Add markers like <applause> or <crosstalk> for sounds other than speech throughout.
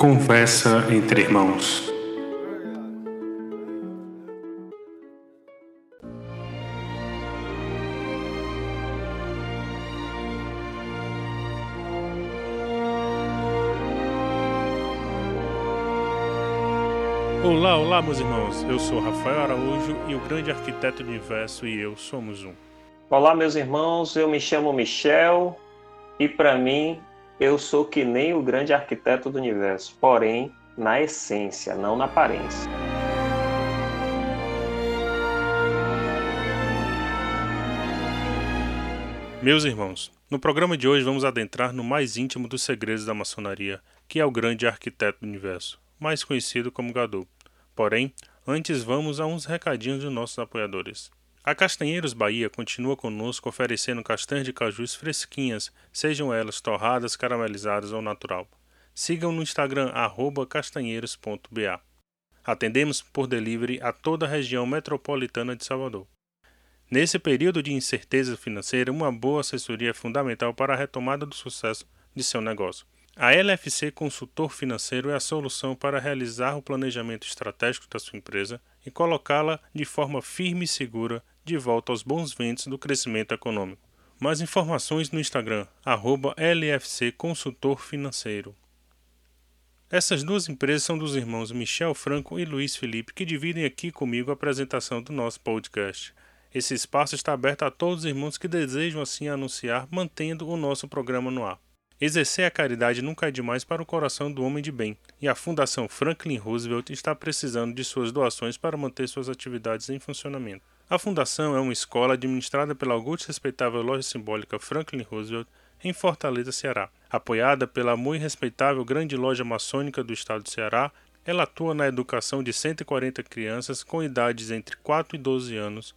Conversa entre irmãos. Olá, olá, meus irmãos. Eu sou Rafael Araújo e o grande arquiteto do universo e eu somos um. Olá, meus irmãos. Eu me chamo Michel e para mim eu sou que nem o grande arquiteto do universo, porém na essência, não na aparência. Meus irmãos, no programa de hoje vamos adentrar no mais íntimo dos segredos da maçonaria, que é o grande arquiteto do universo, mais conhecido como Gadu. Porém, antes vamos a uns recadinhos de nossos apoiadores. A Castanheiros Bahia continua conosco oferecendo castanhas de cajus fresquinhas, sejam elas torradas, caramelizadas ou natural. Sigam no Instagram castanheiros.ba. Atendemos por delivery a toda a região metropolitana de Salvador. Nesse período de incerteza financeira, uma boa assessoria é fundamental para a retomada do sucesso de seu negócio. A LFC Consultor Financeiro é a solução para realizar o planejamento estratégico da sua empresa e colocá-la de forma firme e segura de volta aos bons ventos do crescimento econômico. Mais informações no Instagram, arroba LFC Consultor Financeiro. Essas duas empresas são dos irmãos Michel Franco e Luiz Felipe, que dividem aqui comigo a apresentação do nosso podcast. Esse espaço está aberto a todos os irmãos que desejam assim anunciar, mantendo o nosso programa no ar. Exercer a caridade nunca é demais para o coração do homem de bem, e a Fundação Franklin Roosevelt está precisando de suas doações para manter suas atividades em funcionamento. A fundação é uma escola administrada pela augusta e respeitável loja simbólica Franklin Roosevelt em Fortaleza, Ceará. Apoiada pela muito respeitável grande loja maçônica do estado de Ceará, ela atua na educação de 140 crianças com idades entre 4 e 12 anos,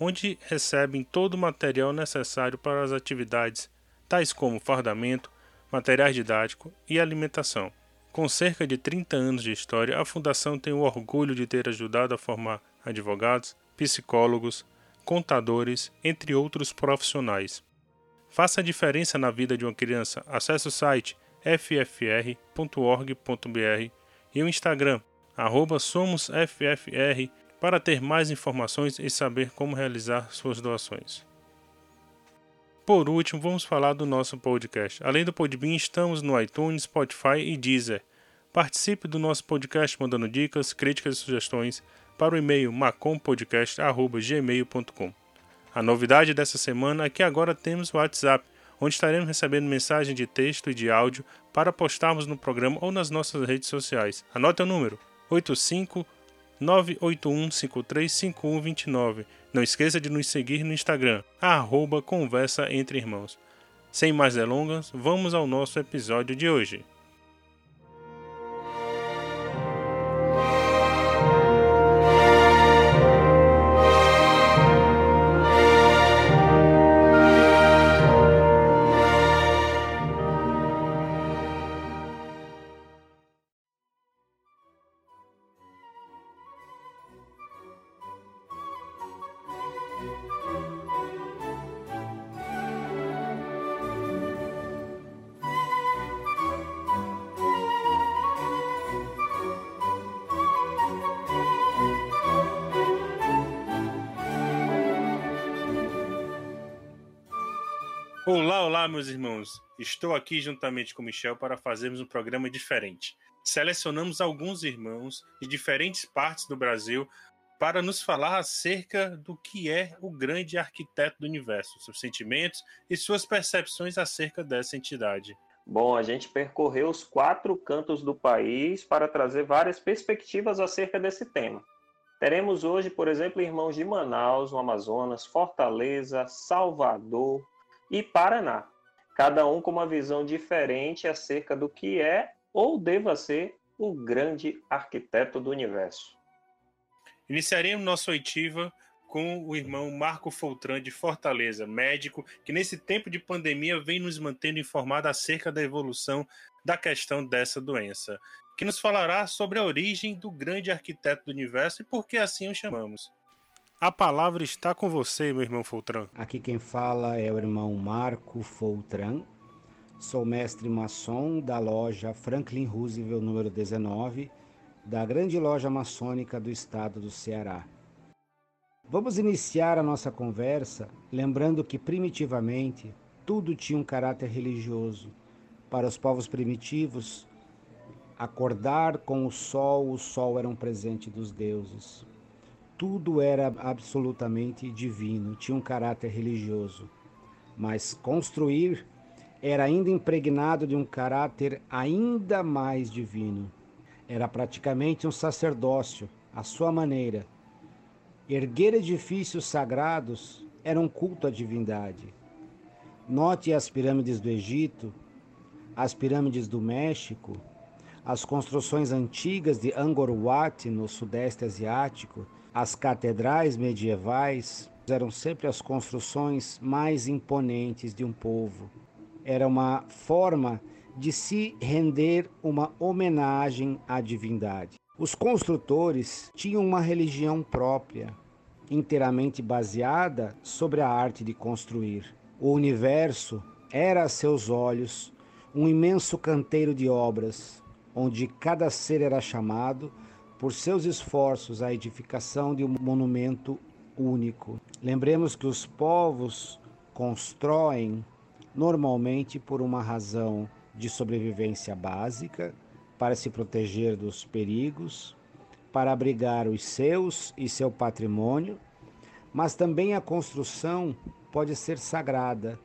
onde recebem todo o material necessário para as atividades, tais como fardamento, materiais didáticos e alimentação. Com cerca de 30 anos de história, a Fundação tem o orgulho de ter ajudado a formar advogados, psicólogos, contadores, entre outros profissionais. Faça a diferença na vida de uma criança. Acesse o site ffr.org.br e o Instagram @somosffr para ter mais informações e saber como realizar suas doações. Por último, vamos falar do nosso podcast. Além do Podbean, estamos no iTunes, Spotify e Deezer. Participe do nosso podcast mandando dicas, críticas e sugestões para o e-mail macompodcast.gmail.com. A novidade dessa semana é que agora temos o WhatsApp, onde estaremos recebendo mensagem de texto e de áudio para postarmos no programa ou nas nossas redes sociais. Anote o número 85 981535129. Não esqueça de nos seguir no Instagram, arroba Conversa Entre Irmãos. Sem mais delongas, vamos ao nosso episódio de hoje. Olá, olá, meus irmãos. Estou aqui juntamente com Michel para fazermos um programa diferente. Selecionamos alguns irmãos de diferentes partes do Brasil para nos falar acerca do que é o grande arquiteto do universo, seus sentimentos e suas percepções acerca dessa entidade. Bom, a gente percorreu os quatro cantos do país para trazer várias perspectivas acerca desse tema. Teremos hoje, por exemplo, irmãos de Manaus, no Amazonas, Fortaleza, Salvador, e Paraná, cada um com uma visão diferente acerca do que é ou deva ser o grande arquiteto do universo. Iniciaremos nossa oitiva com o irmão Marco Foltran de Fortaleza, médico que nesse tempo de pandemia vem nos mantendo informado acerca da evolução da questão dessa doença, que nos falará sobre a origem do grande arquiteto do universo e por que assim o chamamos. A palavra está com você, meu irmão Foltran. Aqui quem fala é o irmão Marco Foltran. Sou mestre maçom da loja Franklin Roosevelt número 19, da grande loja maçônica do estado do Ceará. Vamos iniciar a nossa conversa lembrando que primitivamente tudo tinha um caráter religioso. Para os povos primitivos, acordar com o sol, o sol era um presente dos deuses. Tudo era absolutamente divino, tinha um caráter religioso. Mas construir era ainda impregnado de um caráter ainda mais divino. Era praticamente um sacerdócio, à sua maneira. Erguer edifícios sagrados era um culto à divindade. Note as pirâmides do Egito, as pirâmides do México, as construções antigas de Angkor Wat no sudeste asiático, as catedrais medievais eram sempre as construções mais imponentes de um povo era uma forma de se render uma homenagem à divindade. Os construtores tinham uma religião própria, inteiramente baseada sobre a arte de construir. O universo era a seus olhos um imenso canteiro de obras, onde cada ser era chamado por seus esforços à edificação de um monumento único. Lembremos que os povos constroem normalmente por uma razão de sobrevivência básica, para se proteger dos perigos, para abrigar os seus e seu patrimônio, mas também a construção pode ser sagrada.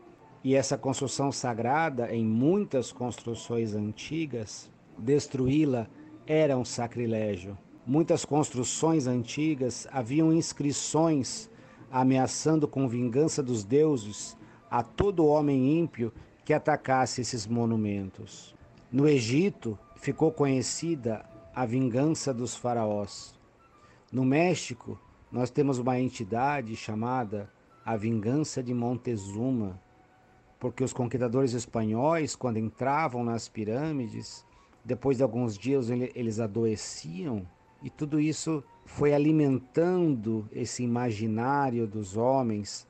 E essa construção sagrada, em muitas construções antigas, destruí-la era um sacrilégio. Muitas construções antigas haviam inscrições ameaçando com vingança dos deuses a todo homem ímpio que atacasse esses monumentos. No Egito ficou conhecida a vingança dos faraós. No México, nós temos uma entidade chamada a Vingança de Montezuma, porque os conquistadores espanhóis, quando entravam nas pirâmides, depois de alguns dias eles adoeciam, e tudo isso foi alimentando esse imaginário dos homens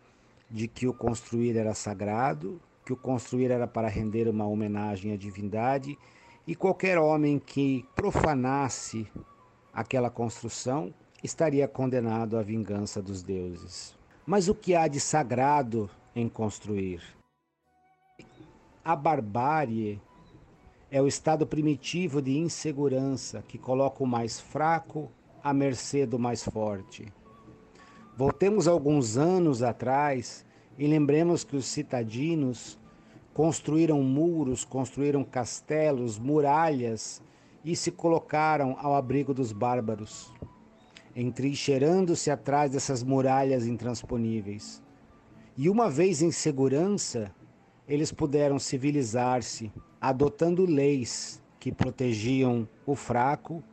de que o construir era sagrado, que o construir era para render uma homenagem à divindade, e qualquer homem que profanasse aquela construção estaria condenado à vingança dos deuses. Mas o que há de sagrado em construir? A barbárie é o estado primitivo de insegurança que coloca o mais fraco à mercê do mais forte. Voltemos alguns anos atrás e lembremos que os citadinos construíram muros, construíram castelos, muralhas e se colocaram ao abrigo dos bárbaros, entrincheirando-se atrás dessas muralhas intransponíveis. E uma vez em segurança, eles puderam civilizar-se, adotando leis que protegiam o fraco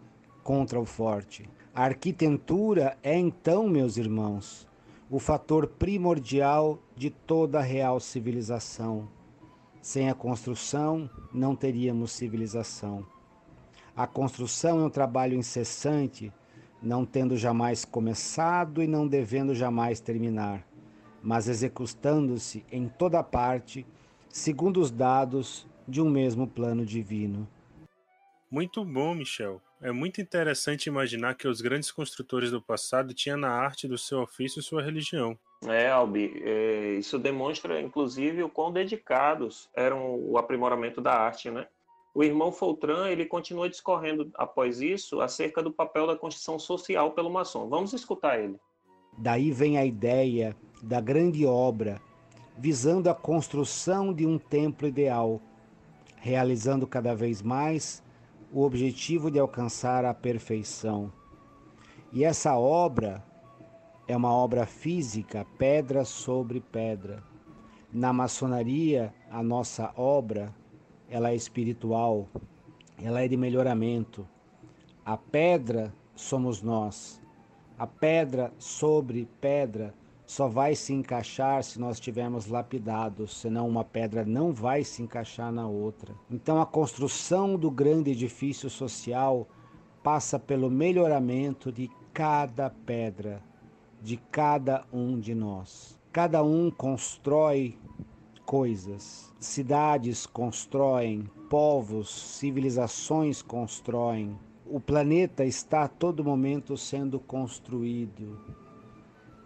contra o forte. A arquitetura é então, meus irmãos, o fator primordial de toda a real civilização. Sem a construção, não teríamos civilização. A construção é um trabalho incessante, não tendo jamais começado e não devendo jamais terminar, mas executando-se em toda parte, segundo os dados de um mesmo plano divino. Muito bom, Michel. É muito interessante imaginar que os grandes construtores do passado tinham na arte do seu ofício sua religião. É, Albi, é, isso demonstra, inclusive, o quão dedicados eram o aprimoramento da arte, né? O irmão Foltran, ele continua discorrendo após isso acerca do papel da construção social pelo maçom. Vamos escutar ele. Daí vem a ideia da grande obra, visando a construção de um templo ideal, realizando cada vez mais o objetivo de alcançar a perfeição. E essa obra é uma obra física, pedra sobre pedra. Na maçonaria, a nossa obra, ela é espiritual, ela é de melhoramento. A pedra somos nós. A pedra sobre pedra só vai se encaixar se nós tivermos lapidados, senão uma pedra não vai se encaixar na outra. Então a construção do grande edifício social passa pelo melhoramento de cada pedra, de cada um de nós. Cada um constrói coisas. Cidades constroem, povos, civilizações constroem. O planeta está a todo momento sendo construído.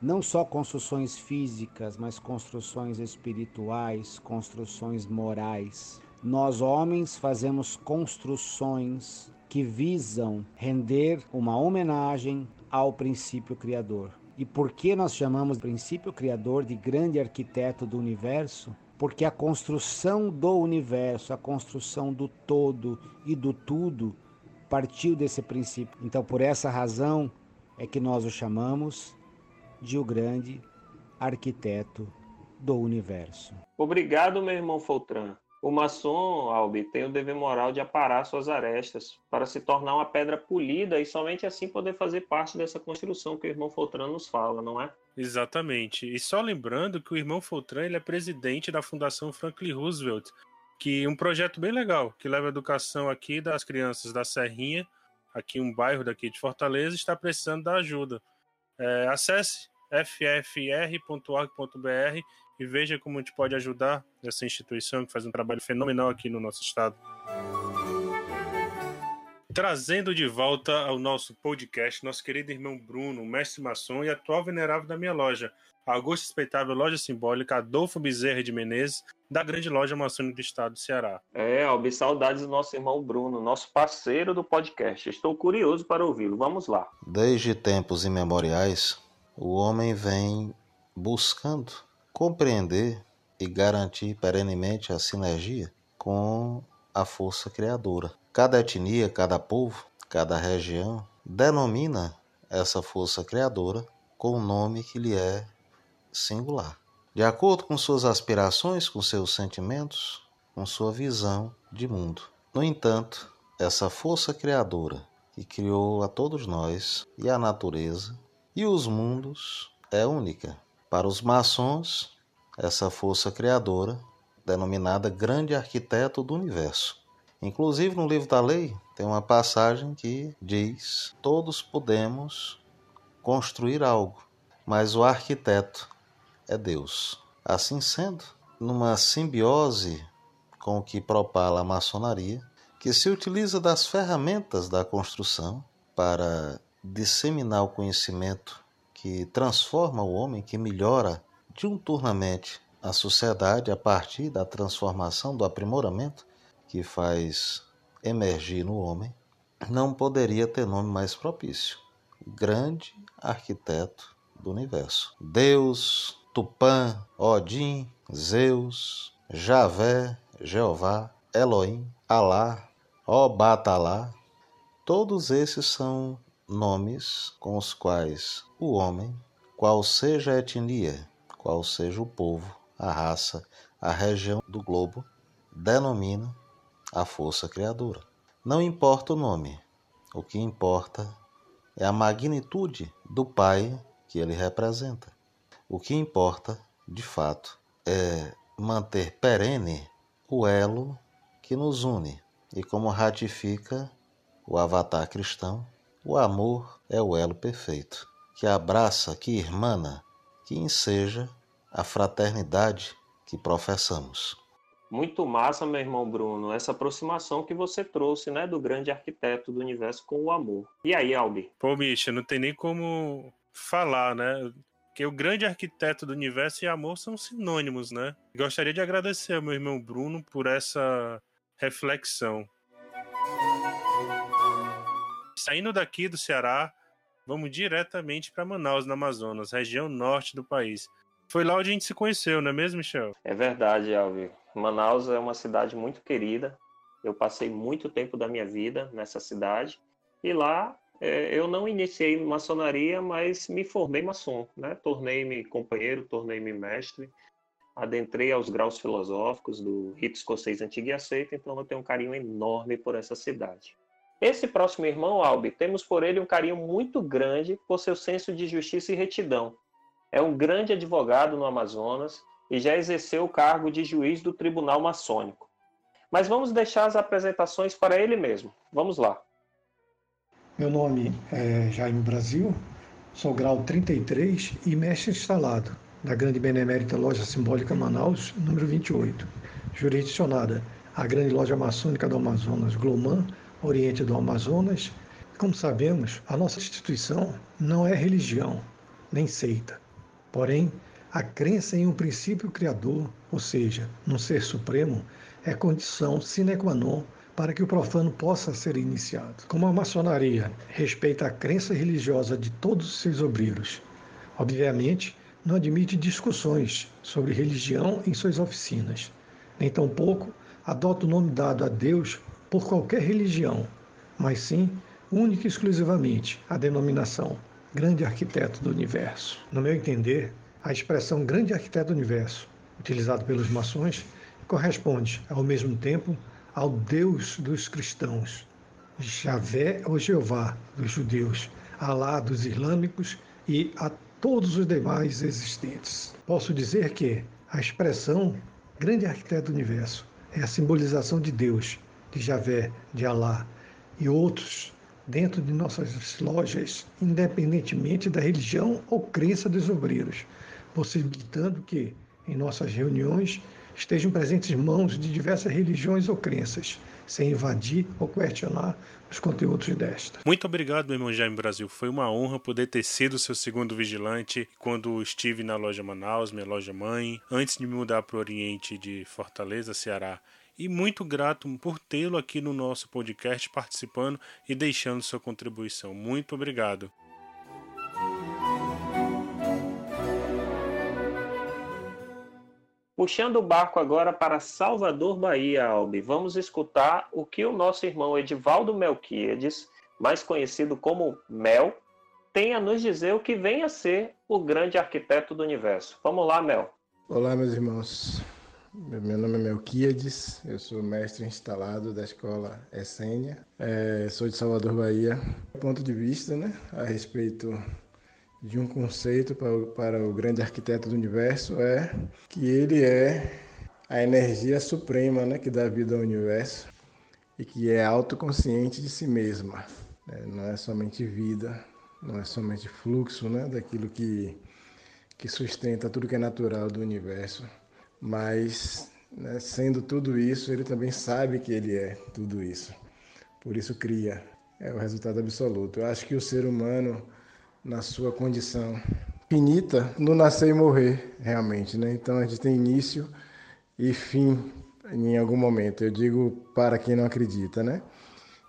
Não só construções físicas, mas construções espirituais, construções morais. Nós, homens, fazemos construções que visam render uma homenagem ao princípio criador. E por que nós chamamos o princípio criador de grande arquiteto do universo? Porque a construção do universo, a construção do todo e do tudo partiu desse princípio. Então, por essa razão é que nós o chamamos de o grande arquiteto do universo. Obrigado, meu irmão Foltran. O maçom, Albi, tem o dever moral de aparar suas arestas para se tornar uma pedra polida e somente assim poder fazer parte dessa construção que o irmão Foltran nos fala, não é? Exatamente. E só lembrando que o irmão Foltran ele é presidente da Fundação Franklin Roosevelt, que é um projeto bem legal, que leva a educação aqui das crianças da Serrinha, aqui um bairro daqui de Fortaleza, está precisando da ajuda. É, acesse ffr.org.br e veja como a gente pode ajudar essa instituição que faz um trabalho fenomenal aqui no nosso estado. Trazendo de volta ao nosso podcast nosso querido irmão Bruno, mestre maçom e atual venerável da minha loja, Augusto Respeitável Loja Simbólica Adolfo Bezerra de Menezes, da grande loja maçônica do estado do Ceará. É, Albi, saudades do nosso irmão Bruno, nosso parceiro do podcast. Estou curioso para ouvi-lo. Vamos lá. Desde tempos imemoriais, o homem vem buscando compreender e garantir perenemente a sinergia com a força criadora. Cada etnia, cada povo, cada região denomina essa força criadora com o nome que lhe é singular, de acordo com suas aspirações, com seus sentimentos, com sua visão de mundo. No entanto, essa força criadora que criou a todos nós e a natureza e os mundos é única. Para os maçons, essa força criadora, denominada Grande Arquiteto do Universo. Inclusive no livro da lei tem uma passagem que diz: todos podemos construir algo, mas o arquiteto é Deus. Assim sendo, numa simbiose com o que propala a maçonaria, que se utiliza das ferramentas da construção para disseminar o conhecimento que transforma o homem, que melhora diuturnamente a sociedade a partir da transformação, do aprimoramento que faz emergir no homem, não poderia ter nome mais propício. Grande arquiteto do universo. Deus, Tupã, Odin, Zeus, Javé, Jeová, Elohim, Alá, Obatalá, todos esses são nomes com os quais o homem, qual seja a etnia, qual seja o povo, a raça, a região do globo, denomina a força criadora. Não importa o nome, o que importa é a magnitude do Pai que ele representa. O que importa, de fato, é manter perene o elo que nos une. E como ratifica o avatar cristão, o amor é o elo perfeito, que abraça, que irmana, que enseja a fraternidade que professamos. Muito massa, meu irmão Bruno, essa aproximação que você trouxe, né, do grande arquiteto do universo com o amor. E aí, Albi? Pô, Misha, não tem nem como falar, né? Que o grande arquiteto do universo e amor são sinônimos, né? Gostaria de agradecer ao meu irmão Bruno por essa reflexão. Saindo daqui do Ceará, vamos diretamente para Manaus, no Amazonas, região norte do país. Foi lá onde a gente se conheceu, não é mesmo, Michel? É verdade, Alvi. Manaus é uma cidade muito querida. Eu passei muito tempo da minha vida nessa cidade. E lá é, eu não iniciei maçonaria, mas me formei maçom. Né? Tornei-me companheiro, tornei-me mestre. Adentrei aos graus filosóficos do rito escocês antigo e aceito. Então eu tenho um carinho enorme por essa cidade. Esse próximo irmão, Albi, temos por ele um carinho muito grande por seu senso de justiça e retidão é um grande advogado no Amazonas e já exerceu o cargo de juiz do Tribunal Maçônico. Mas vamos deixar as apresentações para ele mesmo. Vamos lá. Meu nome é Jaime Brasil, sou grau 33 e mestre instalado. da Grande Benemérita Loja Simbólica Manaus, número 28, jurisdicionada a Grande Loja Maçônica do Amazonas, Gloman, Oriente do Amazonas. Como sabemos, a nossa instituição não é religião, nem seita. Porém, a crença em um princípio criador, ou seja, num ser supremo, é condição sine qua non para que o profano possa ser iniciado. Como a maçonaria respeita a crença religiosa de todos os seus obreiros, obviamente não admite discussões sobre religião em suas oficinas, nem tampouco adota o nome dado a Deus por qualquer religião, mas sim única e exclusivamente a denominação grande arquiteto do universo. No meu entender, a expressão grande arquiteto do universo, utilizada pelos maçons, corresponde, ao mesmo tempo, ao Deus dos cristãos, Javé ou Jeová dos judeus, Alá dos islâmicos e a todos os demais existentes. Posso dizer que a expressão grande arquiteto do universo é a simbolização de Deus, de Javé, de Alá e outros dentro de nossas lojas, independentemente da religião ou crença dos obreiros, possibilitando que, em nossas reuniões, estejam presentes mãos de diversas religiões ou crenças, sem invadir ou questionar os conteúdos desta. Muito obrigado, irmão Jaime Brasil. Foi uma honra poder ter sido seu segundo vigilante quando estive na loja Manaus, minha loja mãe, antes de me mudar para o Oriente de Fortaleza, Ceará e muito grato por tê-lo aqui no nosso podcast participando e deixando sua contribuição. Muito obrigado. Puxando o barco agora para Salvador, Bahia, Albi, vamos escutar o que o nosso irmão Edivaldo Melquiades, mais conhecido como Mel, tem a nos dizer o que vem a ser o grande arquiteto do universo. Vamos lá, Mel. Olá, meus irmãos. Meu nome é Melquiades, eu sou mestre instalado da escola Essênia, é, sou de Salvador, Bahia. Ponto de vista né, a respeito de um conceito para o, para o grande arquiteto do universo é que ele é a energia suprema né, que dá vida ao universo e que é autoconsciente de si mesma. Né? Não é somente vida, não é somente fluxo né, daquilo que, que sustenta tudo que é natural do universo mas né, sendo tudo isso, ele também sabe que ele é tudo isso. Por isso cria, é o resultado absoluto. Eu acho que o ser humano, na sua condição finita, no nascer e morrer, realmente. Né? Então a gente tem início e fim em algum momento. Eu digo para quem não acredita, né?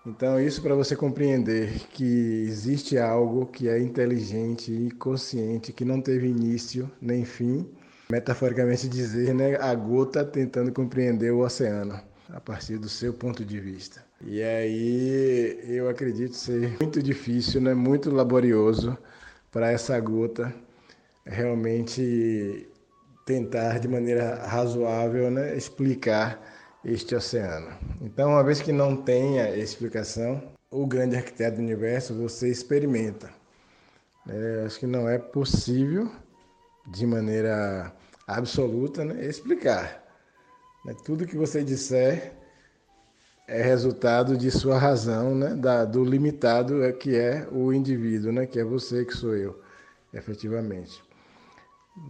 Então, isso para você compreender que existe algo que é inteligente e consciente, que não teve início nem fim, metaforicamente dizer, né, a gota tentando compreender o oceano a partir do seu ponto de vista. E aí eu acredito ser muito difícil, né, muito laborioso para essa gota realmente tentar de maneira razoável, né, explicar este oceano. Então, uma vez que não tenha explicação, o grande arquiteto do universo você experimenta. É, acho que não é possível de maneira absoluta, né? explicar. Né? Tudo que você disser é resultado de sua razão, né? Da, do limitado é que é o indivíduo, né? que é você, que sou eu, efetivamente.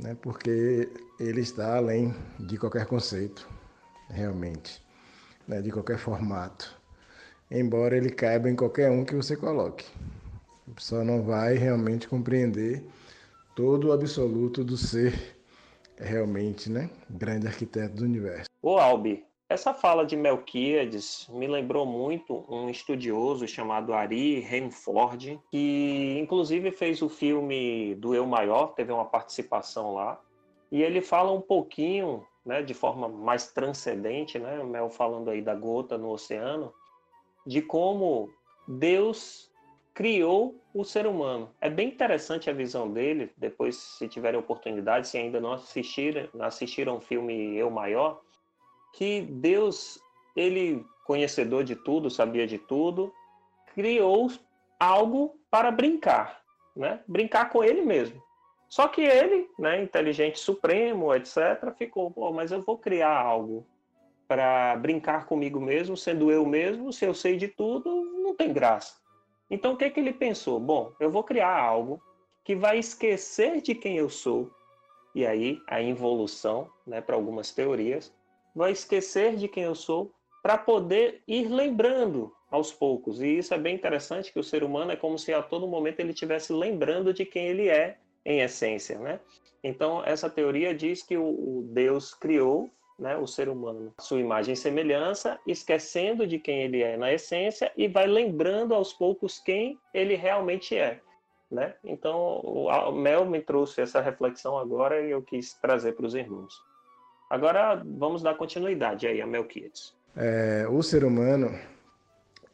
Né? Porque ele está além de qualquer conceito, realmente, né? de qualquer formato. Embora ele caiba em qualquer um que você coloque. Pessoa não vai realmente compreender todo o absoluto do ser realmente, né? Grande arquiteto do universo. O Albi, essa fala de Melquíades me lembrou muito um estudioso chamado Ari Renford, que inclusive fez o filme do Eu Maior, teve uma participação lá, e ele fala um pouquinho, né, de forma mais transcendente, né, Mel falando aí da gota no oceano, de como Deus criou o ser humano. É bem interessante a visão dele, depois, se tiverem oportunidade, se ainda não assistiram, assistiram o filme Eu Maior, que Deus, ele, conhecedor de tudo, sabia de tudo, criou algo para brincar, né? Brincar com ele mesmo. Só que ele, né, inteligente supremo, etc., ficou, pô, mas eu vou criar algo para brincar comigo mesmo, sendo eu mesmo, se eu sei de tudo, não tem graça. Então, o que, é que ele pensou? Bom, eu vou criar algo que vai esquecer de quem eu sou e aí a involução, né, para algumas teorias, vai esquecer de quem eu sou para poder ir lembrando aos poucos. E isso é bem interessante que o ser humano é como se a todo momento ele estivesse lembrando de quem ele é em essência, né? Então essa teoria diz que o, o Deus criou, né, o ser humano, sua imagem e semelhança, esquecendo de quem ele é na essência e vai lembrando aos poucos quem ele realmente é. Né? Então, o Mel me trouxe essa reflexão agora e eu quis trazer para os irmãos. Agora, vamos dar continuidade aí a Melquiades. É, o ser humano,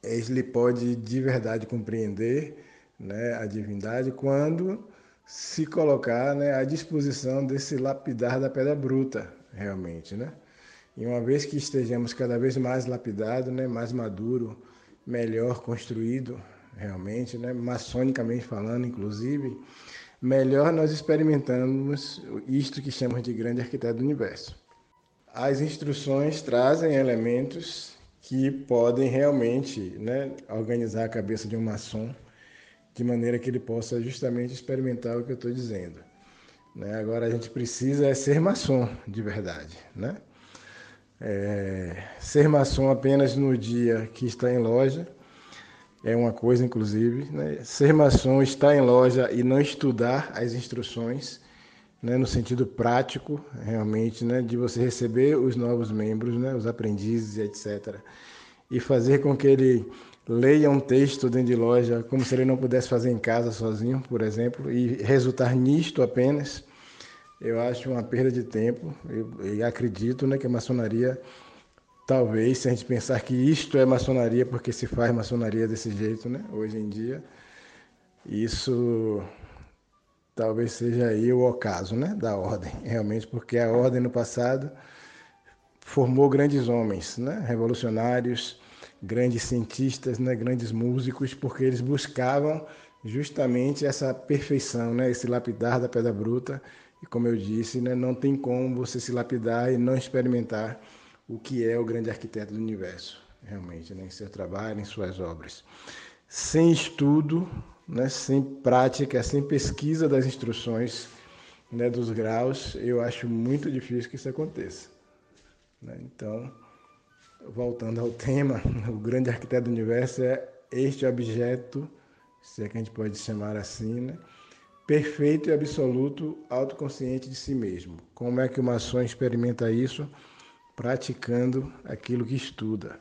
ele pode de verdade compreender né, a divindade quando se colocar né, à disposição desse lapidar da pedra bruta, realmente, né? E uma vez que estejamos cada vez mais lapidado, né, mais maduro, melhor construído, realmente, né, maçonicamente falando, inclusive, melhor nós experimentamos isto que chamamos de grande arquiteto do universo. As instruções trazem elementos que podem realmente né, organizar a cabeça de um maçom de maneira que ele possa justamente experimentar o que eu estou dizendo. Né? Agora a gente precisa é ser maçom de verdade, né? É, ser maçom apenas no dia que está em loja é uma coisa, inclusive. Né? Ser maçom, estar em loja e não estudar as instruções, né? no sentido prático, realmente, né? de você receber os novos membros, né? os aprendizes, etc. E fazer com que ele leia um texto dentro de loja como se ele não pudesse fazer em casa sozinho, por exemplo, e resultar nisto apenas, eu acho uma perda de tempo. e acredito né, que a maçonaria Talvez, se a gente pensar que isto é maçonaria, porque se faz maçonaria desse jeito, né? Hoje em dia, isso talvez seja aí o ocaso, né? Da ordem, <laughs> realmente, porque a ordem no passado formou grandes homens, né? Revolucionários, grandes cientistas, né? Grandes músicos, porque eles buscavam justamente essa perfeição, né? Esse lapidar da pedra bruta. E como eu disse, né? Não tem como você se lapidar e não experimentar o que é o grande arquiteto do universo, realmente, né, em seu trabalho, em suas obras. Sem estudo, né, sem prática, sem pesquisa das instruções né, dos graus, eu acho muito difícil que isso aconteça. Né? Então, voltando ao tema, <laughs> o grande arquiteto do universo é este objeto, se é que a gente pode chamar assim, né? perfeito e absoluto, autoconsciente de si mesmo. Como é que o maçom experimenta isso? praticando aquilo que estuda.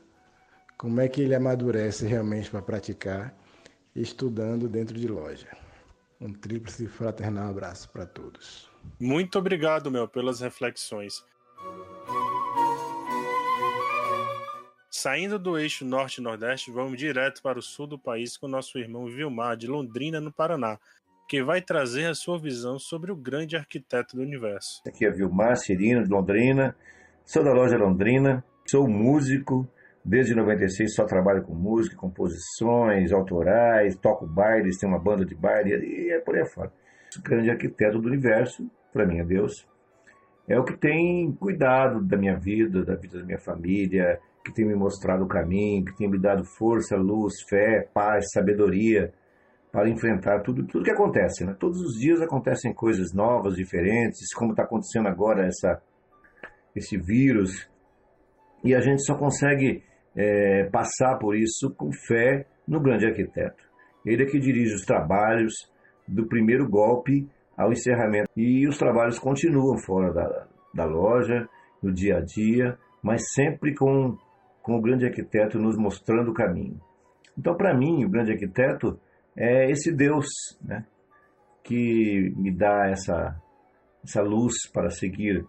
Como é que ele amadurece realmente para praticar? Estudando dentro de loja. Um tríplice fraternal abraço para todos. Muito obrigado, meu, pelas reflexões. Saindo do eixo norte-nordeste, vamos direto para o sul do país com nosso irmão Vilmar, de Londrina, no Paraná, que vai trazer a sua visão sobre o grande arquiteto do universo. Aqui é Vilmar Cirino, de Londrina. Sou da loja Londrina, sou músico, desde 96 só trabalho com música, composições autorais, toco bailes, tenho uma banda de baile e é por aí fora. O grande arquiteto do universo, para mim é Deus, é o que tem cuidado da minha vida, da vida da minha família, que tem me mostrado o caminho, que tem me dado força, luz, fé, paz, sabedoria para enfrentar tudo, tudo que acontece. Né? Todos os dias acontecem coisas novas, diferentes, como está acontecendo agora essa esse vírus, e a gente só consegue é, passar por isso com fé no grande arquiteto. Ele é que dirige os trabalhos do primeiro golpe ao encerramento. E os trabalhos continuam fora da, da loja, no dia a dia, mas sempre com, com o grande arquiteto nos mostrando o caminho. Então, para mim, o grande arquiteto é esse Deus né, que me dá essa, essa luz para seguir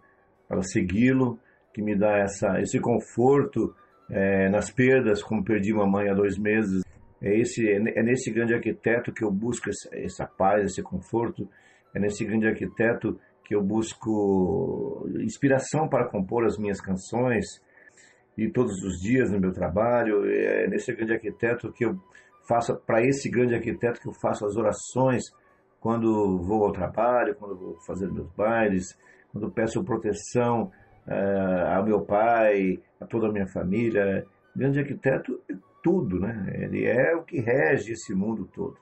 para segui-lo, que me dá essa, esse conforto é, nas perdas, como perdi uma mãe há dois meses. É, esse, é nesse grande arquiteto que eu busco essa, essa paz, esse conforto. É nesse grande arquiteto que eu busco inspiração para compor as minhas canções e todos os dias no meu trabalho. É nesse grande arquiteto que eu faço, para esse grande arquiteto que eu faço as orações quando vou ao trabalho, quando vou fazer meus bailes, quando peço proteção uh, ao meu pai, a toda a minha família. Grande arquiteto é tudo, né? Ele é o que rege esse mundo todo.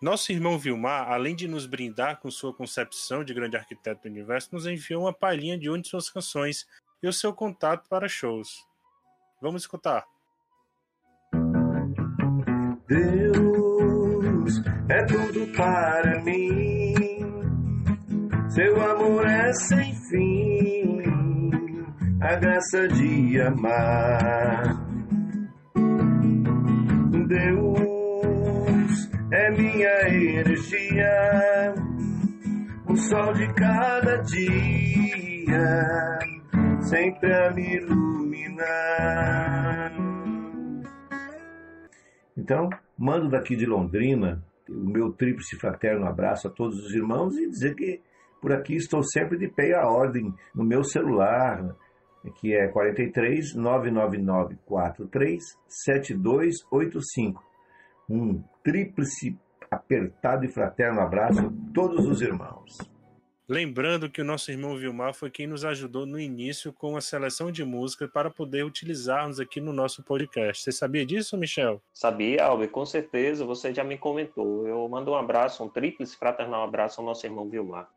Nosso irmão Vilmar, além de nos brindar com sua concepção de grande arquiteto do universo, nos enviou uma palhinha de uma de suas canções e o seu contato para shows. Vamos escutar. Deus é tudo para mim. Seu amor é sem fim, a graça de amar. Deus é minha energia, o sol de cada dia, sempre a me iluminar. Então, mando daqui de Londrina o meu tríplice fraterno abraço a todos os irmãos e dizer que por aqui estou sempre de pé à ordem no meu celular, que é 43 999 43 7285. Um tríplice apertado e fraterno abraço a todos os irmãos. Lembrando que o nosso irmão Vilmar foi quem nos ajudou no início com a seleção de música para poder utilizarmos aqui no nosso podcast. Você sabia disso, Michel? Sabia, Alves, com certeza, você já me comentou. Eu mando um abraço, um tríplice fraternal abraço ao nosso irmão Vilmar.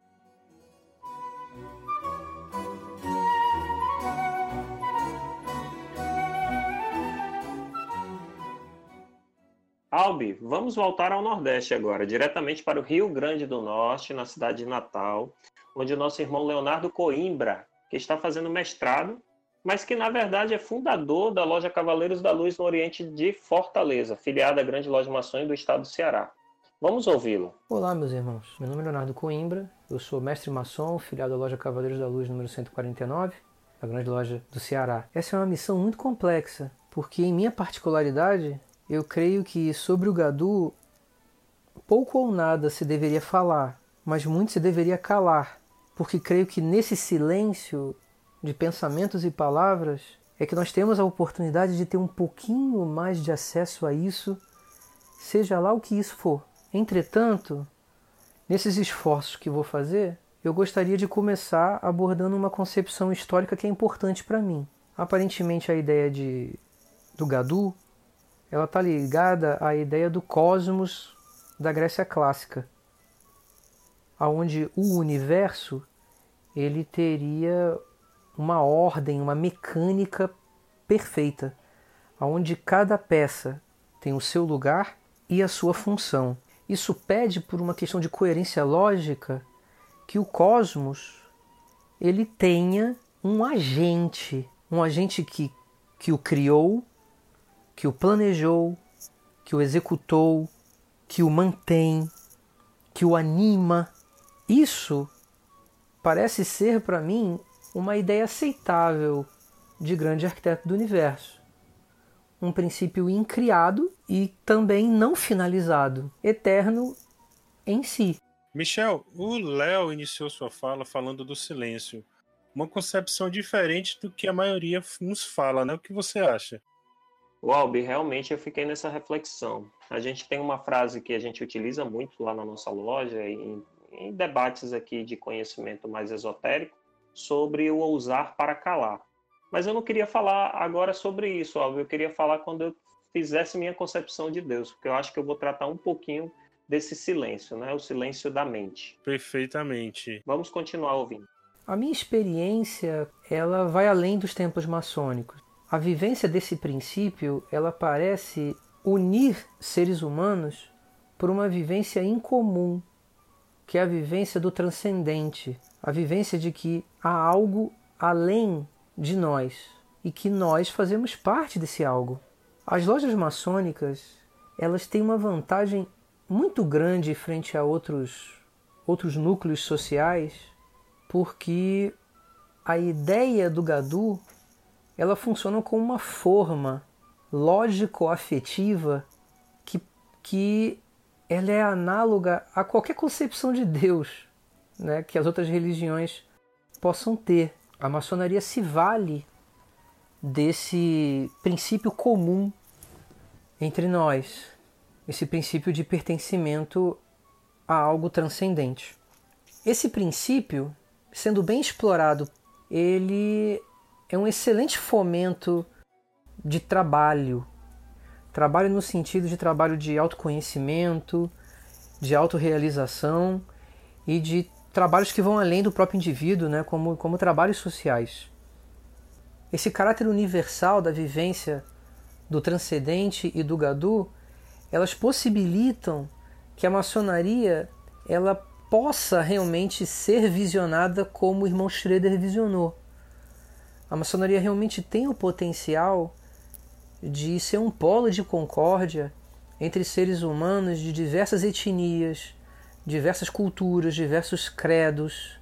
Albi, vamos voltar ao Nordeste agora, diretamente para o Rio Grande do Norte, na cidade de Natal, onde o nosso irmão Leonardo Coimbra, que está fazendo mestrado, mas que na verdade é fundador da loja Cavaleiros da Luz no Oriente de Fortaleza, filiada à grande loja maçom do estado do Ceará. Vamos ouvi-lo. Olá, meus irmãos. Meu nome é Leonardo Coimbra, eu sou mestre maçom, filiado à loja Cavaleiros da Luz número 149, a grande loja do Ceará. Essa é uma missão muito complexa, porque em minha particularidade eu creio que sobre o Gadu pouco ou nada se deveria falar, mas muito se deveria calar, porque creio que nesse silêncio de pensamentos e palavras é que nós temos a oportunidade de ter um pouquinho mais de acesso a isso, seja lá o que isso for. Entretanto, nesses esforços que vou fazer, eu gostaria de começar abordando uma concepção histórica que é importante para mim. Aparentemente, a ideia de, do Gadu ela está ligada à ideia do cosmos da Grécia clássica, aonde o universo ele teria uma ordem, uma mecânica perfeita, aonde cada peça tem o seu lugar e a sua função. Isso pede por uma questão de coerência lógica que o cosmos ele tenha um agente, um agente que, que o criou que o planejou, que o executou, que o mantém, que o anima. Isso parece ser para mim uma ideia aceitável de grande arquiteto do universo. Um princípio incriado e também não finalizado, eterno em si. Michel, o Léo iniciou sua fala falando do silêncio. Uma concepção diferente do que a maioria nos fala, né? O que você acha? O Albi, realmente eu fiquei nessa reflexão. A gente tem uma frase que a gente utiliza muito lá na nossa loja, em, em debates aqui de conhecimento mais esotérico, sobre o ousar para calar. Mas eu não queria falar agora sobre isso, Albi. Eu queria falar quando eu fizesse minha concepção de Deus, porque eu acho que eu vou tratar um pouquinho desse silêncio, né? O silêncio da mente. Perfeitamente. Vamos continuar ouvindo. A minha experiência, ela vai além dos templos maçônicos. A vivência desse princípio, ela parece unir seres humanos por uma vivência incomum, que é a vivência do transcendente, a vivência de que há algo além de nós e que nós fazemos parte desse algo. As lojas maçônicas, elas têm uma vantagem muito grande frente a outros outros núcleos sociais, porque a ideia do Gadu ela funciona como uma forma lógico-afetiva que, que ela é análoga a qualquer concepção de Deus né, que as outras religiões possam ter. A maçonaria se vale desse princípio comum entre nós, esse princípio de pertencimento a algo transcendente. Esse princípio, sendo bem explorado, ele é um excelente fomento de trabalho. Trabalho no sentido de trabalho de autoconhecimento de autorrealização e de trabalhos que vão além do próprio indivíduo, né, como, como trabalhos sociais. Esse caráter universal da vivência do transcendente e do Gadu, elas possibilitam que a maçonaria ela possa realmente ser visionada como o irmão Schroeder visionou. A maçonaria realmente tem o potencial de ser um polo de concórdia entre seres humanos de diversas etnias, diversas culturas, diversos credos,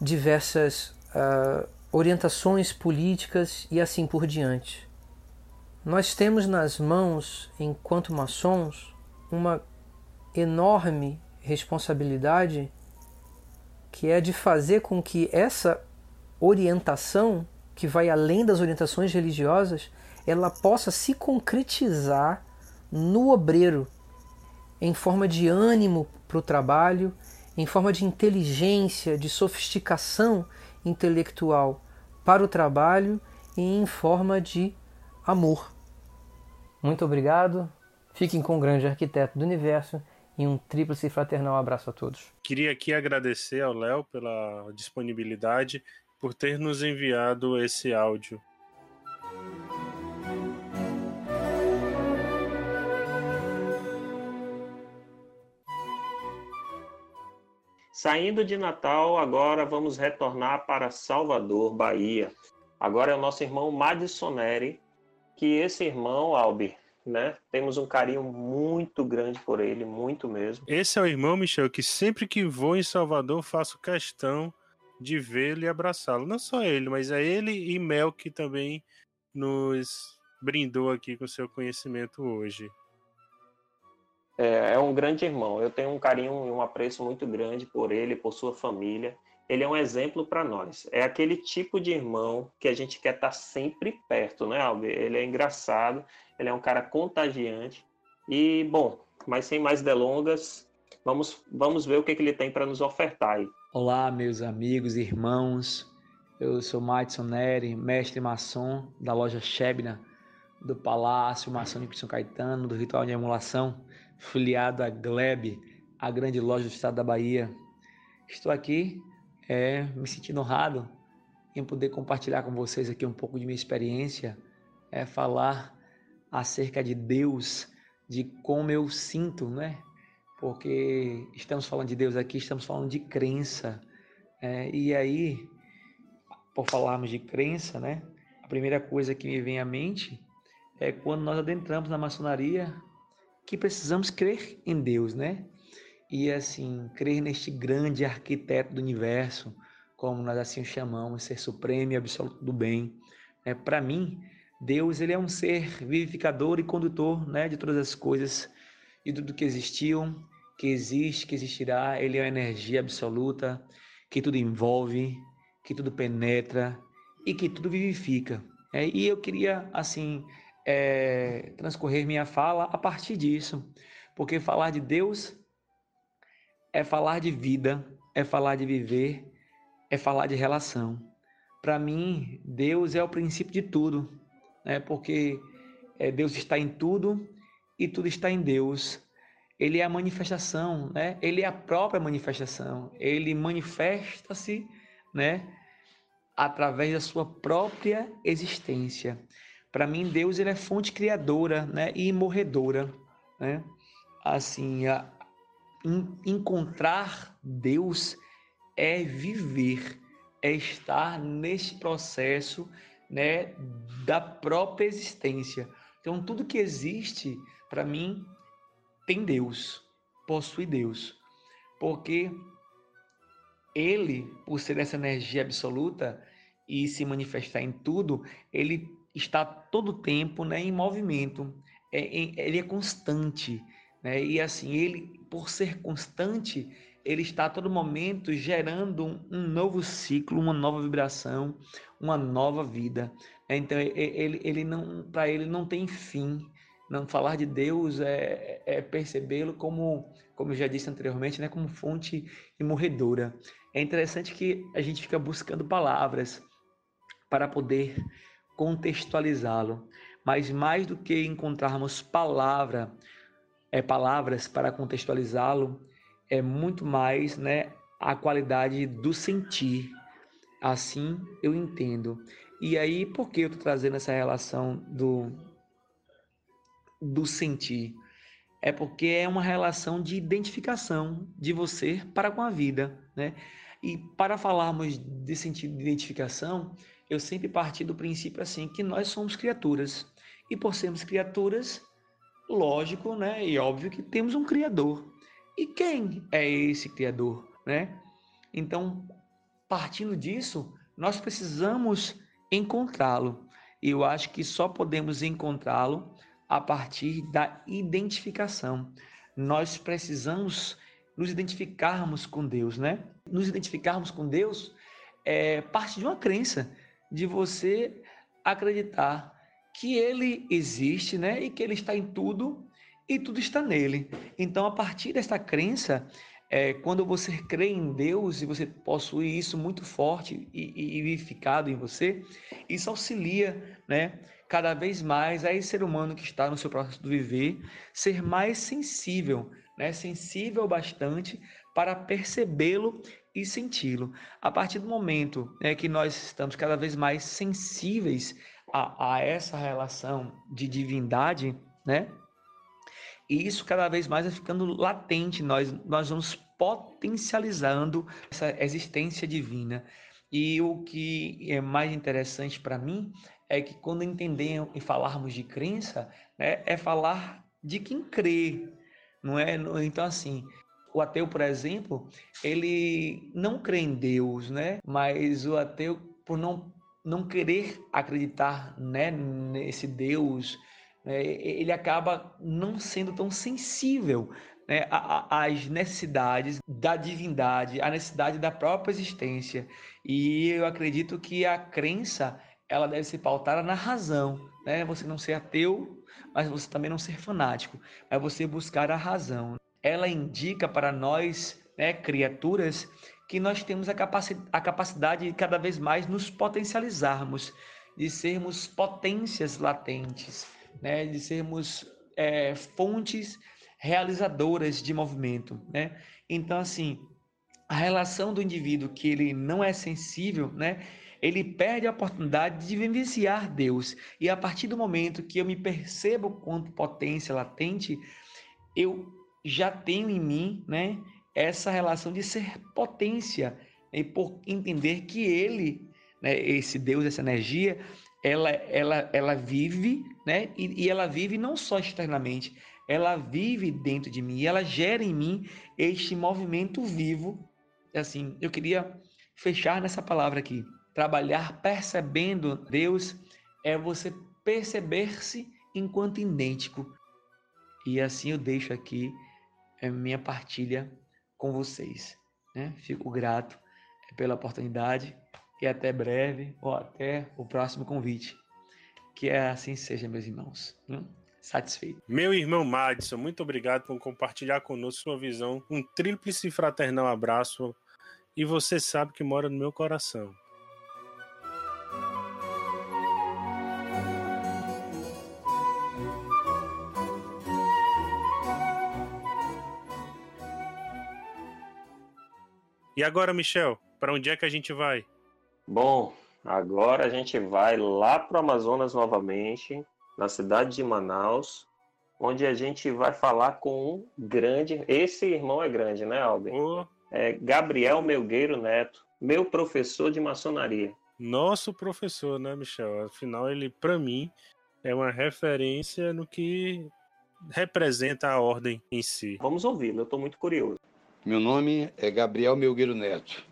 diversas uh, orientações políticas e assim por diante. Nós temos nas mãos, enquanto maçons, uma enorme responsabilidade que é de fazer com que essa orientação, que vai além das orientações religiosas, ela possa se concretizar no obreiro, em forma de ânimo para o trabalho, em forma de inteligência, de sofisticação intelectual para o trabalho e em forma de amor. Muito obrigado. Fiquem com o grande arquiteto do universo e um tríplice fraternal abraço a todos. Queria aqui agradecer ao Léo pela disponibilidade, por ter nos enviado esse áudio. Saindo de Natal, agora vamos retornar para Salvador, Bahia. Agora é o nosso irmão Madison Neri, que esse irmão, Albi, né? Temos um carinho muito grande por ele, muito mesmo. Esse é o irmão, Michel, que sempre que vou em Salvador faço questão de vê-lo e abraçá-lo. Não só ele, mas é ele e Mel que também nos brindou aqui com seu conhecimento hoje é, é um grande irmão. Eu tenho um carinho e um apreço muito grande por ele, por sua família. Ele é um exemplo para nós. É aquele tipo de irmão que a gente quer estar tá sempre perto, né, Alber? Ele é engraçado, ele é um cara contagiante. E, bom, mas sem mais delongas, vamos, vamos ver o que, que ele tem para nos ofertar aí. Olá, meus amigos e irmãos. Eu sou Madison Neri, mestre maçom da loja Shebna, do Palácio Maçônico de São Caetano, do Ritual de Emulação filiado à Gleb, a grande loja do estado da Bahia. Estou aqui é, me sentindo honrado em poder compartilhar com vocês aqui um pouco de minha experiência, é falar acerca de Deus, de como eu sinto, né? Porque estamos falando de Deus aqui, estamos falando de crença. É, e aí, por falarmos de crença, né? A primeira coisa que me vem à mente é quando nós adentramos na maçonaria, que precisamos crer em Deus, né? E assim, crer neste grande arquiteto do universo, como nós assim o chamamos, ser supremo e absoluto do bem. É, Para mim, Deus ele é um ser vivificador e condutor né, de todas as coisas e tudo que existiam, que existe, que existirá. Ele é uma energia absoluta que tudo envolve, que tudo penetra e que tudo vivifica. É, e eu queria assim é, transcorrer minha fala a partir disso, porque falar de Deus é falar de vida, é falar de viver, é falar de relação. Para mim, Deus é o princípio de tudo, né? porque é, Deus está em tudo e tudo está em Deus. Ele é a manifestação, né? Ele é a própria manifestação. Ele manifesta-se, né? Através da sua própria existência. Para mim, Deus ele é fonte criadora né, e morredora. Né? Assim, a, encontrar Deus é viver, é estar nesse processo né, da própria existência. Então, tudo que existe, para mim, tem Deus, possui Deus. Porque ele, por ser essa energia absoluta e se manifestar em tudo, ele está todo tempo né, em movimento, é, ele é constante. Né? E assim, ele, por ser constante, ele está a todo momento gerando um, um novo ciclo, uma nova vibração, uma nova vida. Então, ele, ele não, para ele não tem fim. Não falar de Deus é, é percebê-lo como, como eu já disse anteriormente, né, como fonte imorredora. É interessante que a gente fica buscando palavras para poder contextualizá-lo. Mas mais do que encontrarmos palavra é, palavras para contextualizá-lo, é muito mais né, a qualidade do sentir. Assim eu entendo. E aí, por que eu estou trazendo essa relação do, do sentir? É porque é uma relação de identificação de você para com a vida, né? E para falarmos de sentido de identificação, eu sempre parti do princípio assim que nós somos criaturas. E por sermos criaturas, lógico, né, e óbvio que temos um criador. E quem é esse criador, né? Então, partindo disso, nós precisamos encontrá-lo. E eu acho que só podemos encontrá-lo a partir da identificação. Nós precisamos nos identificarmos com Deus, né? Nos identificarmos com Deus é parte de uma crença, de você acreditar que ele existe, né? E que ele está em tudo e tudo está nele. Então, a partir desta crença, é, quando você crê em Deus e você possui isso muito forte e, vivificado em você, isso auxilia, né, cada vez mais a esse ser humano que está no seu processo de viver ser mais sensível, né, sensível bastante para percebê-lo e senti-lo. A partir do momento né, que nós estamos cada vez mais sensíveis a, a essa relação de divindade, né, e isso cada vez mais vai ficando latente, nós, nós vamos potencializando essa existência divina. E o que é mais interessante para mim é que quando entendemos e falarmos de crença, né, é falar de quem crê, não é? Então assim, o ateu, por exemplo, ele não crê em Deus, né? Mas o ateu, por não não querer acreditar, né, nesse Deus né, ele acaba não sendo tão sensível né, às necessidades da divindade, à necessidade da própria existência. E eu acredito que a crença ela deve ser pautada na razão, né? Você não ser ateu, mas você também não ser fanático, é você buscar a razão. Ela indica para nós, né, criaturas, que nós temos a, capaci a capacidade de cada vez mais nos potencializarmos, de sermos potências latentes, né, de sermos é, fontes realizadoras de movimento, né? Então, assim, a relação do indivíduo que ele não é sensível, né? Ele perde a oportunidade de vivenciar Deus. E a partir do momento que eu me percebo quanto potência latente, eu já tenho em mim, né, essa relação de ser potência e por entender que ele, né, esse Deus, essa energia, ela, ela, ela vive, né? E, e, ela vive não só externamente, ela vive dentro de mim, ela gera em mim este movimento vivo. Assim, eu queria fechar nessa palavra aqui. Trabalhar percebendo Deus é você perceber-se enquanto idêntico. E assim eu deixo aqui a minha partilha com vocês. Né? Fico grato pela oportunidade e até breve ou até o próximo convite. Que assim seja, meus irmãos. Satisfeito. Meu irmão Madison, muito obrigado por compartilhar conosco sua visão. Um tríplice fraternal abraço. E você sabe que mora no meu coração. E agora, Michel, para onde é que a gente vai? Bom, agora a gente vai lá para o Amazonas novamente, na cidade de Manaus, onde a gente vai falar com um grande. Esse irmão é grande, né, Albin? Oh. É Gabriel Melgueiro Neto, meu professor de maçonaria. Nosso professor, né, Michel? Afinal, ele, para mim, é uma referência no que representa a ordem em si. Vamos ouvi-lo, eu estou muito curioso. Meu nome é Gabriel Melgueiro Neto.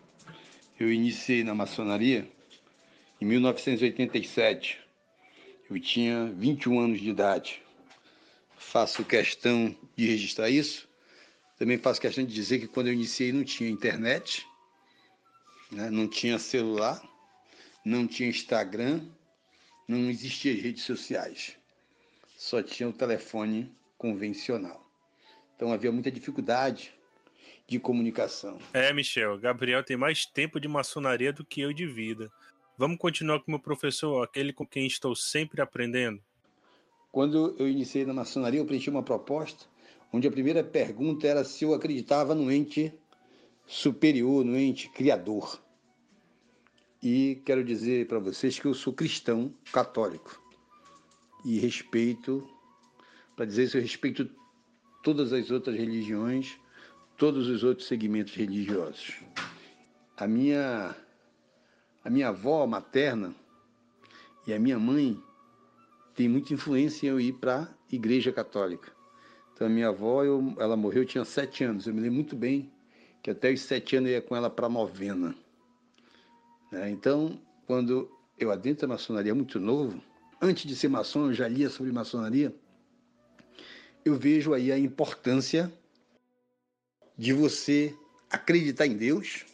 Eu iniciei na maçonaria em 1987. Eu tinha 21 anos de idade. Faço questão de registrar isso. Também faço questão de dizer que quando eu iniciei não tinha internet, né? não tinha celular, não tinha Instagram, não existia redes sociais. Só tinha o telefone convencional. Então havia muita dificuldade de comunicação. É, Michel, Gabriel tem mais tempo de maçonaria do que eu de vida. Vamos continuar com o meu professor, aquele com quem estou sempre aprendendo? Quando eu iniciei na maçonaria, eu preenchi uma proposta onde a primeira pergunta era se eu acreditava no ente superior, no ente criador. E quero dizer para vocês que eu sou cristão católico e respeito, para dizer isso, eu respeito todas as outras religiões, todos os outros segmentos religiosos. A minha, a minha avó materna e a minha mãe têm muita influência em eu ir para a igreja católica. Então, a minha avó, eu, ela morreu, eu tinha sete anos. Eu me lembro muito bem que até os sete anos eu ia com ela para a novena. Né? Então, quando eu adentro a maçonaria muito novo, antes de ser maçom, eu já lia sobre maçonaria, eu vejo aí a importância de você acreditar em Deus,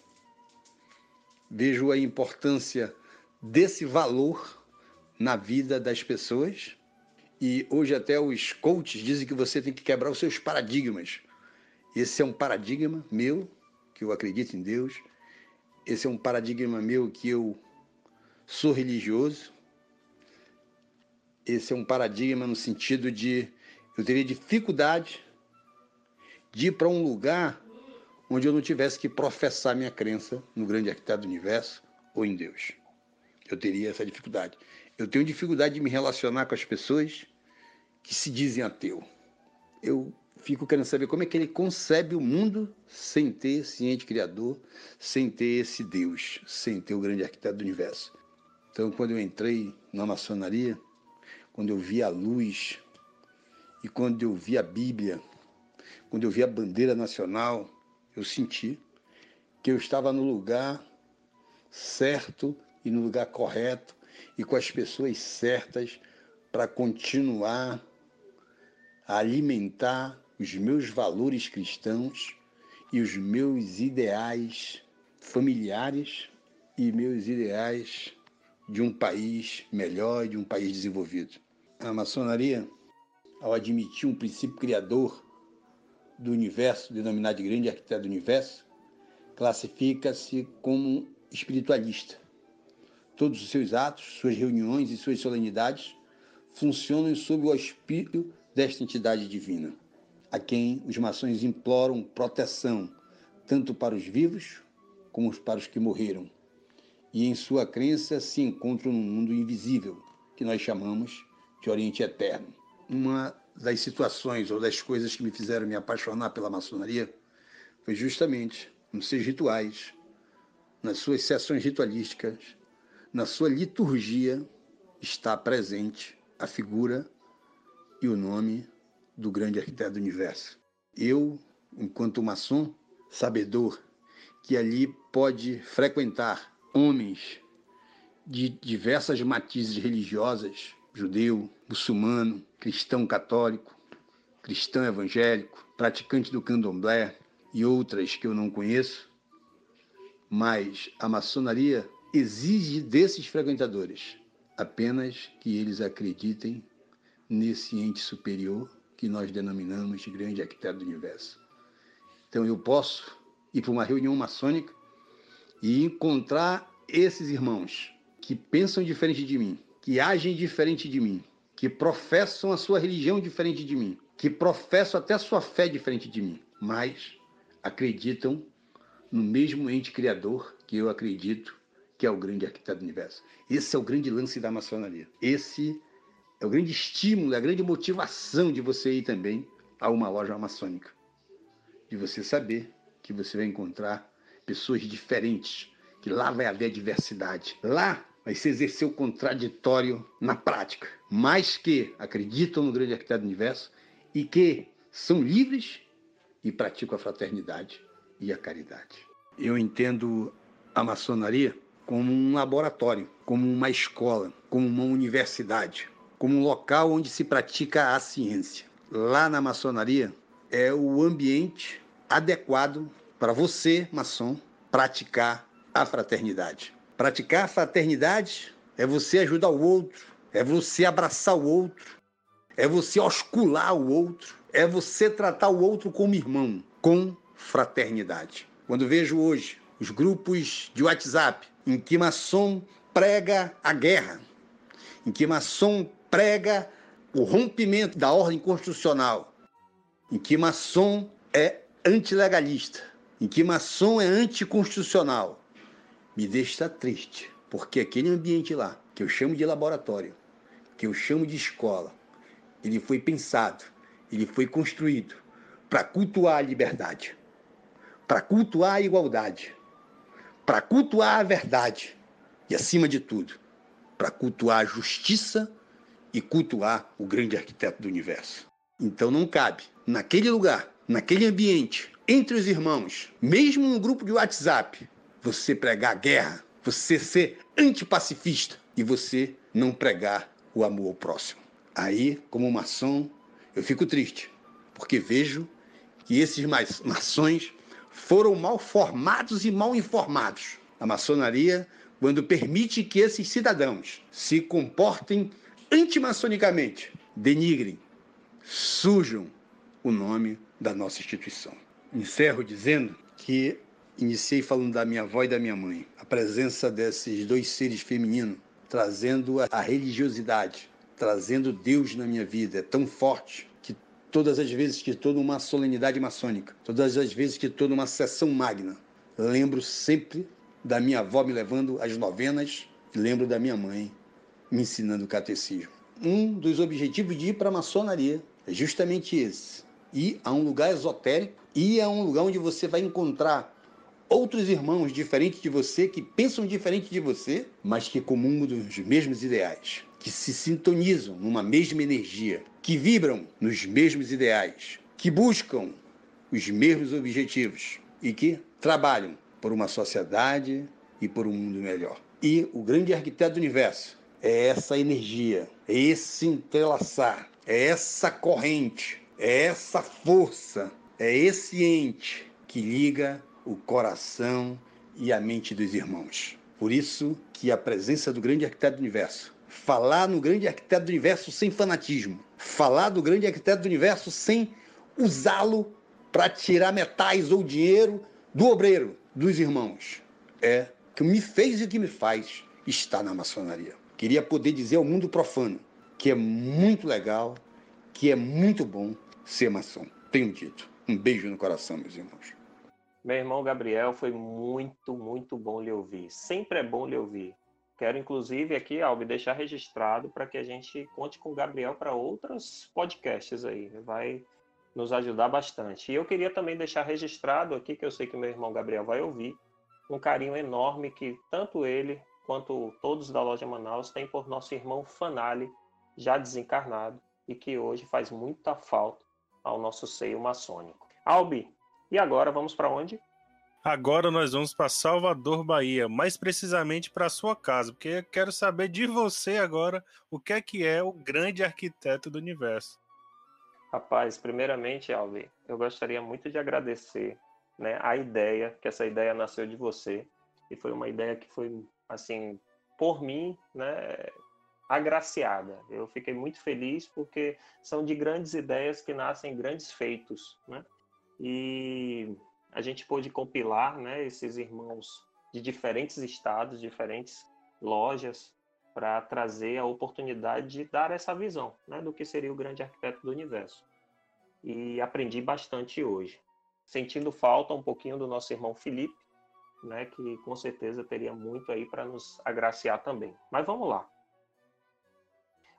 vejo a importância desse valor na vida das pessoas. E hoje até os coaches dizem que você tem que quebrar os seus paradigmas. Esse é um paradigma meu, que eu acredito em Deus. Esse é um paradigma meu que eu sou religioso. Esse é um paradigma no sentido de eu teria dificuldade de ir para um lugar onde eu não tivesse que professar minha crença no grande arquiteto do universo ou em Deus. Eu teria essa dificuldade. Eu tenho dificuldade de me relacionar com as pessoas que se dizem ateu. Eu fico querendo saber como é que ele concebe o mundo sem ter esse ente criador, sem ter esse Deus, sem ter o grande arquiteto do universo. Então, quando eu entrei na maçonaria, quando eu vi a luz e quando eu vi a Bíblia, quando eu vi a bandeira nacional, eu senti que eu estava no lugar certo e no lugar correto e com as pessoas certas para continuar a alimentar os meus valores cristãos e os meus ideais familiares e meus ideais de um país melhor, de um país desenvolvido. A maçonaria, ao admitir um princípio criador do universo, denominado de grande arquiteto do universo, classifica-se como espiritualista. Todos os seus atos, suas reuniões e suas solenidades funcionam sob o auspício desta entidade divina, a quem os maçons imploram proteção, tanto para os vivos como para os que morreram, e em sua crença se encontram no mundo invisível, que nós chamamos de Oriente Eterno. Uma das situações ou das coisas que me fizeram me apaixonar pela maçonaria foi justamente nos seus rituais, nas suas sessões ritualísticas, na sua liturgia, está presente a figura e o nome do grande arquiteto do universo. Eu, enquanto maçom, sabedor que ali pode frequentar homens de diversas matizes religiosas, judeu, muçulmano, cristão católico, cristão evangélico, praticante do candomblé e outras que eu não conheço, mas a maçonaria exige desses frequentadores apenas que eles acreditem nesse ente superior que nós denominamos de grande arquiteto do universo. Então eu posso ir para uma reunião maçônica e encontrar esses irmãos que pensam diferente de mim, que agem diferente de mim, que professam a sua religião diferente de mim, que professam até a sua fé diferente de mim, mas acreditam no mesmo ente criador que eu acredito que é o grande arquiteto do universo. Esse é o grande lance da maçonaria. Esse é o grande estímulo, é a grande motivação de você ir também a uma loja maçônica. De você saber que você vai encontrar pessoas diferentes, que lá vai haver diversidade. Lá vai se exercer o contraditório na prática, mas que acreditam no grande arquiteto do universo e que são livres e praticam a fraternidade e a caridade. Eu entendo a maçonaria como um laboratório, como uma escola, como uma universidade como um local onde se pratica a ciência. Lá na maçonaria é o ambiente adequado para você, maçom, praticar a fraternidade. Praticar fraternidade é você ajudar o outro, é você abraçar o outro, é você oscular o outro, é você tratar o outro como irmão, com fraternidade. Quando vejo hoje os grupos de WhatsApp em que maçom prega a guerra, em que maçom prega o rompimento da ordem constitucional, em que maçom é antilegalista, em que maçom é anticonstitucional, me deixa triste, porque aquele ambiente lá, que eu chamo de laboratório, que eu chamo de escola, ele foi pensado, ele foi construído para cultuar a liberdade, para cultuar a igualdade, para cultuar a verdade e, acima de tudo, para cultuar a justiça e cultuar o grande arquiteto do universo. Então não cabe, naquele lugar, naquele ambiente, entre os irmãos, mesmo no grupo de WhatsApp, você pregar guerra, você ser antipacifista e você não pregar o amor ao próximo. Aí, como maçom, eu fico triste, porque vejo que esses maçons foram mal formados e mal informados. A maçonaria, quando permite que esses cidadãos se comportem antimaçonicamente, denigrem, sujam o nome da nossa instituição. Encerro dizendo que iniciei falando da minha avó e da minha mãe. A presença desses dois seres femininos trazendo a religiosidade, trazendo Deus na minha vida é tão forte que todas as vezes que estou numa solenidade maçônica, todas as vezes que estou numa sessão magna, lembro sempre da minha avó me levando às novenas e lembro da minha mãe me ensinando o catecismo. Um dos objetivos de ir para a maçonaria é justamente esse: ir a um lugar esotérico, ir a um lugar onde você vai encontrar outros irmãos diferentes de você, que pensam diferente de você, mas que comungam dos mesmos ideais, que se sintonizam numa mesma energia, que vibram nos mesmos ideais, que buscam os mesmos objetivos e que trabalham por uma sociedade e por um mundo melhor. E o grande arquiteto do universo é essa energia, é esse entrelaçar, é essa corrente, é essa força, é esse ente que liga o coração e a mente dos irmãos. Por isso que a presença do grande arquiteto do universo, falar no grande arquiteto do universo sem fanatismo, falar do grande arquiteto do universo sem usá-lo para tirar metais ou dinheiro do obreiro, dos irmãos. É que me fez e que me faz estar na maçonaria. Queria poder dizer ao mundo profano que é muito legal, que é muito bom ser maçom. Tenho dito. Um beijo no coração, meus irmãos. Meu irmão Gabriel, foi muito, muito bom lhe ouvir. Sempre é bom lhe ouvir. Quero, inclusive, aqui, Albi, deixar registrado para que a gente conte com o Gabriel para outros podcasts aí. Vai nos ajudar bastante. E eu queria também deixar registrado aqui, que eu sei que meu irmão Gabriel vai ouvir, um carinho enorme que tanto ele quanto todos da loja Manaus têm por nosso irmão Fanali, já desencarnado, e que hoje faz muita falta ao nosso seio maçônico. Albi, e agora vamos para onde? Agora nós vamos para Salvador, Bahia, mais precisamente para sua casa, porque eu quero saber de você agora o que é que é o grande arquiteto do universo. Rapaz, primeiramente, Alvi, eu gostaria muito de agradecer né, a ideia, que essa ideia nasceu de você, e foi uma ideia que foi, assim, por mim, né, agraciada. Eu fiquei muito feliz porque são de grandes ideias que nascem grandes feitos, né? E a gente pôde compilar, né, esses irmãos de diferentes estados, diferentes lojas, para trazer a oportunidade de dar essa visão né, do que seria o grande arquiteto do universo. E aprendi bastante hoje, sentindo falta um pouquinho do nosso irmão Felipe, né, que com certeza teria muito aí para nos agraciar também. Mas vamos lá.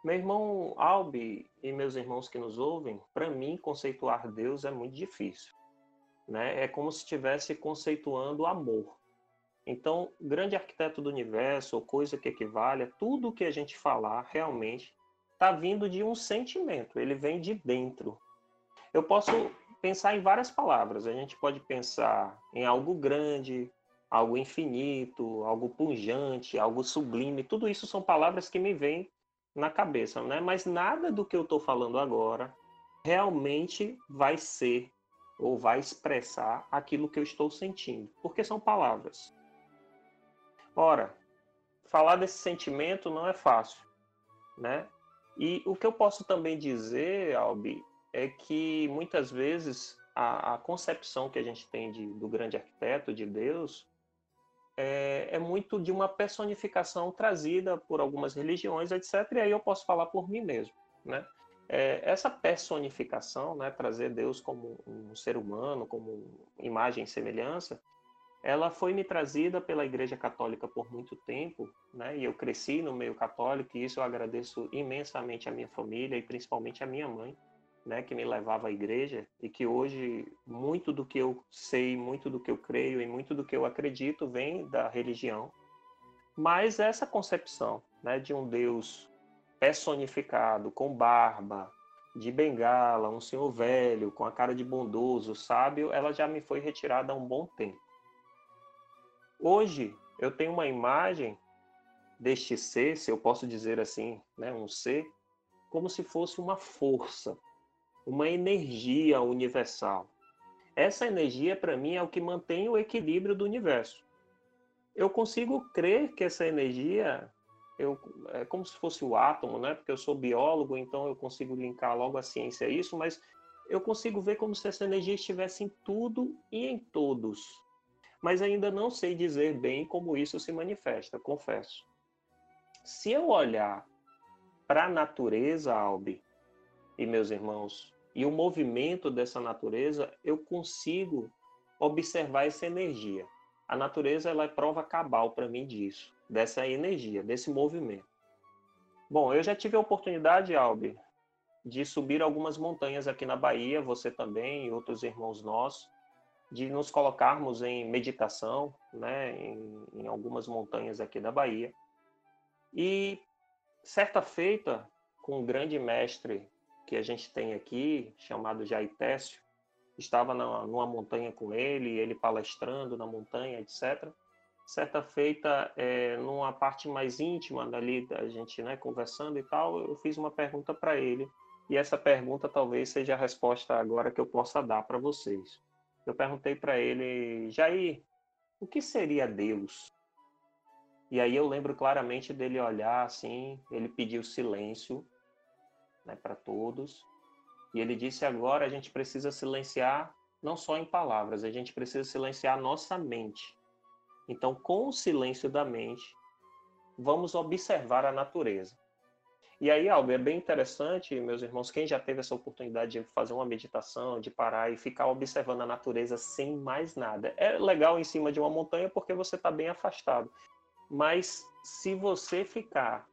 Meu irmão Albi e meus irmãos que nos ouvem, para mim conceituar Deus é muito difícil. Né? É como se estivesse conceituando amor. Então, grande arquiteto do universo, ou coisa que equivale tudo que a gente falar realmente está vindo de um sentimento, ele vem de dentro. Eu posso pensar em várias palavras. A gente pode pensar em algo grande, algo infinito, algo pungente, algo sublime. Tudo isso são palavras que me vêm na cabeça, né? Mas nada do que eu estou falando agora realmente vai ser ou vai expressar aquilo que eu estou sentindo, porque são palavras. Ora, falar desse sentimento não é fácil, né? E o que eu posso também dizer, Albi, é que muitas vezes a, a concepção que a gente tem de, do grande arquiteto, de Deus, é, é, muito de uma personificação trazida por algumas religiões, etc. E aí eu posso falar por mim mesmo, né? é, essa personificação, né, trazer Deus como um ser humano, como imagem e semelhança, ela foi me trazida pela Igreja Católica por muito tempo, né, e eu cresci no meio católico, e isso eu agradeço imensamente à minha família e principalmente à minha mãe, né, que me levava à igreja e que hoje muito do que eu sei, muito do que eu creio e muito do que eu acredito vem da religião. Mas essa concepção, né, de um Deus personificado, com barba, de bengala, um senhor velho, com a cara de bondoso, sábio, ela já me foi retirada há um bom tempo. Hoje, eu tenho uma imagem deste ser, se eu posso dizer assim, né, um ser, como se fosse uma força, uma energia universal. Essa energia, para mim, é o que mantém o equilíbrio do universo. Eu consigo crer que essa energia eu, é como se fosse o átomo, né? Porque eu sou biólogo, então eu consigo linkar logo a ciência a isso, mas eu consigo ver como se essa energia estivesse em tudo e em todos. Mas ainda não sei dizer bem como isso se manifesta, confesso. Se eu olhar para a natureza, Albi e meus irmãos, e o movimento dessa natureza, eu consigo observar essa energia. A natureza ela é prova cabal para mim disso, dessa energia, desse movimento. Bom, eu já tive a oportunidade, Albi, de subir algumas montanhas aqui na Bahia, você também e outros irmãos nossos, de nos colocarmos em meditação, né, em, em algumas montanhas aqui da Bahia. E certa feita, com um grande mestre que a gente tem aqui, chamado Jair Técio, estava na, numa montanha com ele, ele palestrando na montanha, etc. Certa feita, é, numa parte mais íntima dali, a gente né, conversando e tal, eu fiz uma pergunta para ele, e essa pergunta talvez seja a resposta agora que eu possa dar para vocês. Eu perguntei para ele, Jair, o que seria Deus? E aí eu lembro claramente dele olhar assim, ele pediu silêncio, né, para todos. E ele disse: agora a gente precisa silenciar, não só em palavras, a gente precisa silenciar nossa mente. Então, com o silêncio da mente, vamos observar a natureza. E aí, Alba, é bem interessante, meus irmãos, quem já teve essa oportunidade de fazer uma meditação, de parar e ficar observando a natureza sem mais nada. É legal em cima de uma montanha porque você está bem afastado. Mas se você ficar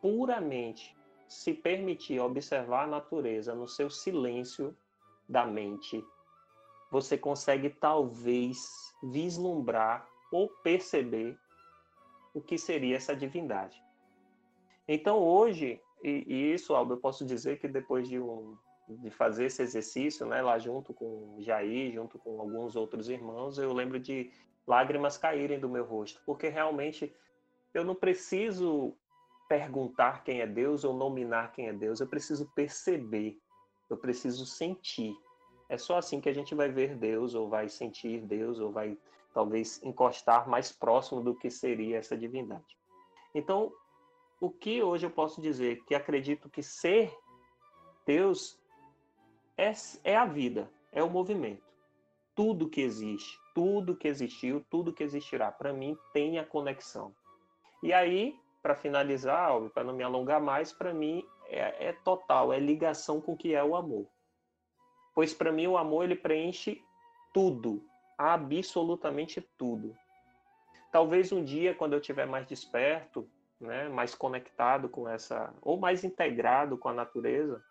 puramente se permitir observar a natureza no seu silêncio da mente, você consegue talvez vislumbrar ou perceber o que seria essa divindade. Então hoje, e, e isso, Aldo, eu posso dizer que depois de, um, de fazer esse exercício, né, lá junto com Jair, junto com alguns outros irmãos, eu lembro de lágrimas caírem do meu rosto, porque realmente eu não preciso perguntar quem é Deus ou nominar quem é Deus, eu preciso perceber, eu preciso sentir. É só assim que a gente vai ver Deus, ou vai sentir Deus, ou vai talvez encostar mais próximo do que seria essa divindade. Então, o que hoje eu posso dizer? Que acredito que ser Deus é, é a vida, é o movimento. Tudo que existe, tudo que existiu, tudo que existirá, para mim tem a conexão. E aí para finalizar, para não me alongar mais, para mim é, é, total, é ligação com o que é o amor. Pois para mim o amor ele preenche tudo, absolutamente tudo. Talvez um dia, quando eu estiver mais desperto, né, mais conectado com essa, ou mais integrado com a natureza,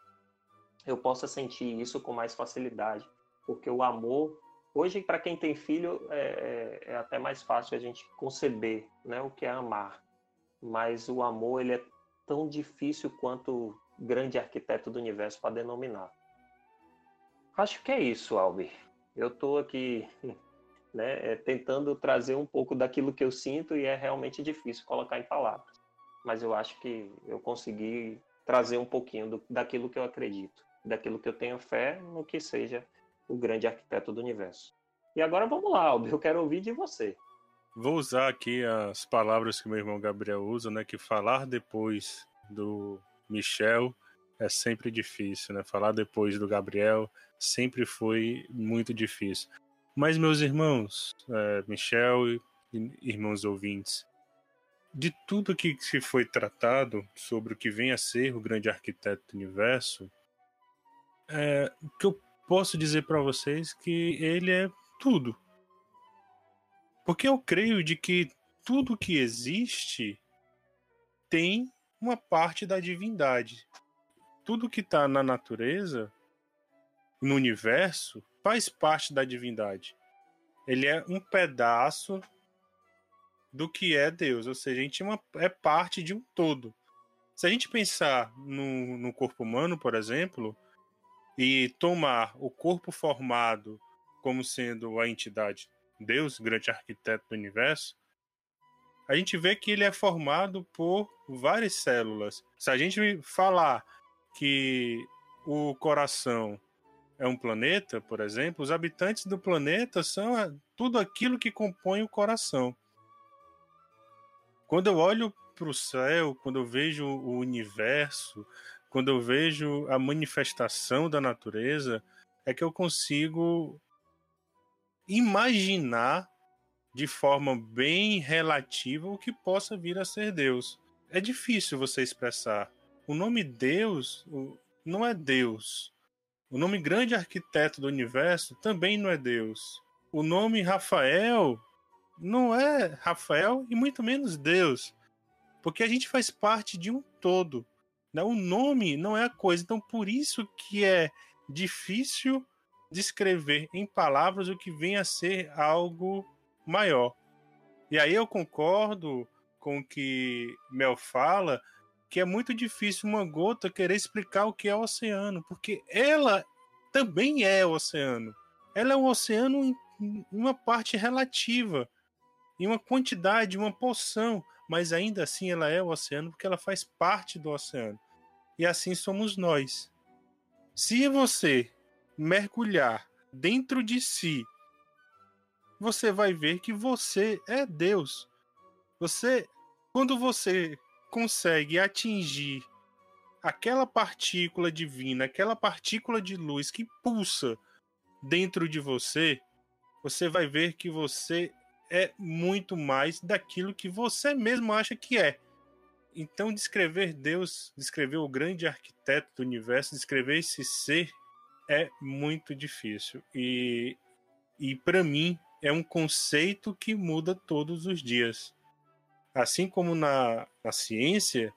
eu possa sentir isso com mais facilidade, porque o amor Hoje, para quem tem filho, é, é, é, até mais fácil a gente conceber né, o que é amar mas o amor ele é tão difícil quanto o grande arquiteto do universo para denominar. Acho que é isso, Albi. Eu estou aqui <laughs> né, é, tentando trazer um pouco daquilo que eu sinto e é realmente difícil colocar em palavras. Mas eu acho que eu consegui trazer um pouquinho do, daquilo que eu acredito, daquilo que eu tenho fé no que seja o grande arquiteto do universo. E agora vamos lá, Albi, eu quero ouvir de você. Vou usar aqui as palavras que meu irmão Gabriel usa, né? Que falar depois do Michel é sempre difícil, né? Falar depois do Gabriel sempre foi muito difícil. Mas, meus irmãos, é, Michel e irmãos ouvintes, de tudo que se foi tratado sobre o que vem a ser o grande arquiteto do universo, é, o que eu posso dizer para vocês que ele é tudo. Porque eu creio de que tudo que existe tem uma parte da divindade. Tudo que está na natureza, no universo, faz parte da divindade. Ele é um pedaço do que é Deus, ou seja, a gente é, uma, é parte de um todo. Se a gente pensar no, no corpo humano, por exemplo, e tomar o corpo formado como sendo a entidade Deus, grande arquiteto do universo, a gente vê que ele é formado por várias células. Se a gente falar que o coração é um planeta, por exemplo, os habitantes do planeta são tudo aquilo que compõe o coração. Quando eu olho para o céu, quando eu vejo o universo, quando eu vejo a manifestação da natureza, é que eu consigo imaginar de forma bem relativa o que possa vir a ser Deus. É difícil você expressar. O nome Deus não é Deus. O nome grande arquiteto do universo também não é Deus. O nome Rafael não é Rafael e muito menos Deus. Porque a gente faz parte de um todo. Né? O nome não é a coisa. Então, por isso que é difícil descrever em palavras o que vem a ser algo maior. E aí eu concordo com o que Mel fala, que é muito difícil uma gota querer explicar o que é o oceano, porque ela também é o oceano. Ela é o oceano em uma parte relativa, em uma quantidade, uma porção, mas ainda assim ela é o oceano porque ela faz parte do oceano. E assim somos nós. Se você mergulhar dentro de si, você vai ver que você é Deus. Você, quando você consegue atingir aquela partícula divina, aquela partícula de luz que pulsa dentro de você, você vai ver que você é muito mais daquilo que você mesmo acha que é. Então, descrever Deus, descrever o grande arquiteto do universo, descrever esse ser é muito difícil. E, e para mim, é um conceito que muda todos os dias. Assim como na, na ciência,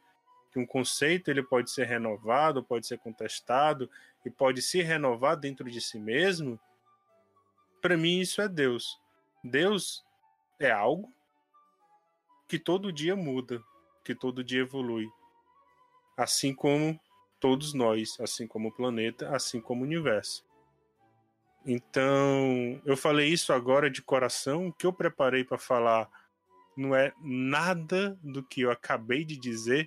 que um conceito ele pode ser renovado, pode ser contestado e pode se renovar dentro de si mesmo, para mim isso é Deus. Deus é algo que todo dia muda, que todo dia evolui. Assim como todos nós, assim como o planeta, assim como o universo. Então, eu falei isso agora de coração, o que eu preparei para falar não é nada do que eu acabei de dizer,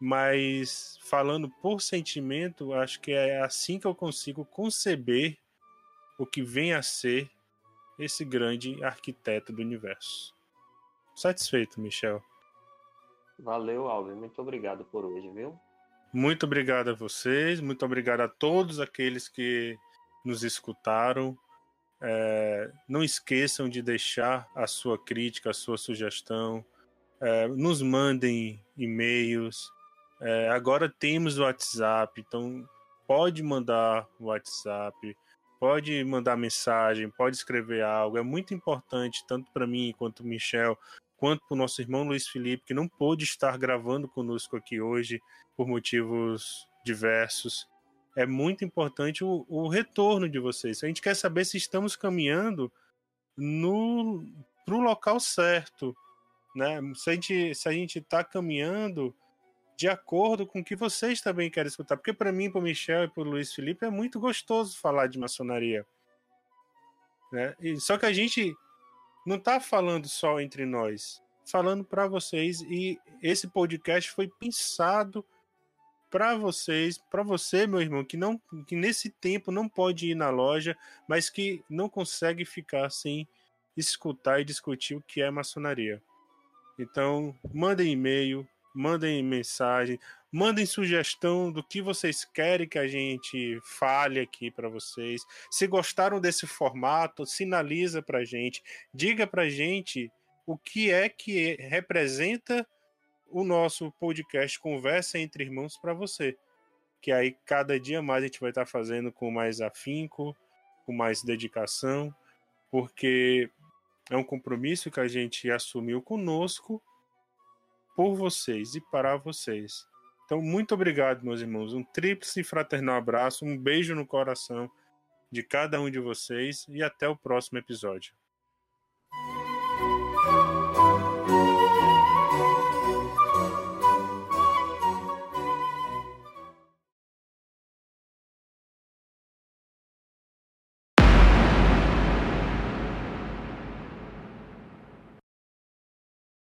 mas falando por sentimento, acho que é assim que eu consigo conceber o que vem a ser esse grande arquiteto do universo. Satisfeito, Michel. Valeu, Alves. Muito obrigado por hoje, viu? Muito obrigado a vocês, muito obrigado a todos aqueles que nos escutaram. É, não esqueçam de deixar a sua crítica, a sua sugestão. É, nos mandem e-mails. É, agora temos o WhatsApp, então pode mandar o WhatsApp pode mandar mensagem, pode escrever algo. É muito importante, tanto para mim quanto para Michel, quanto para o nosso irmão Luiz Felipe, que não pôde estar gravando conosco aqui hoje por motivos diversos. É muito importante o, o retorno de vocês. A gente quer saber se estamos caminhando no para o local certo, né? Se a gente se a gente está caminhando de acordo com o que vocês também querem escutar. Porque para mim, para Michel e para Luiz Felipe é muito gostoso falar de maçonaria. Né? E, só que a gente não está falando só entre nós, falando para vocês. E esse podcast foi pensado para vocês, para você, meu irmão, que não que nesse tempo não pode ir na loja, mas que não consegue ficar sem escutar e discutir o que é maçonaria. Então, mandem e-mail, mandem mensagem, mandem sugestão do que vocês querem que a gente fale aqui para vocês. Se gostaram desse formato, sinaliza para gente, diga para gente o que é que representa o nosso podcast Conversa entre Irmãos para você. Que aí cada dia mais a gente vai estar fazendo com mais afinco, com mais dedicação, porque é um compromisso que a gente assumiu conosco, por vocês e para vocês. Então, muito obrigado, meus irmãos. Um tríplice fraternal abraço, um beijo no coração de cada um de vocês e até o próximo episódio.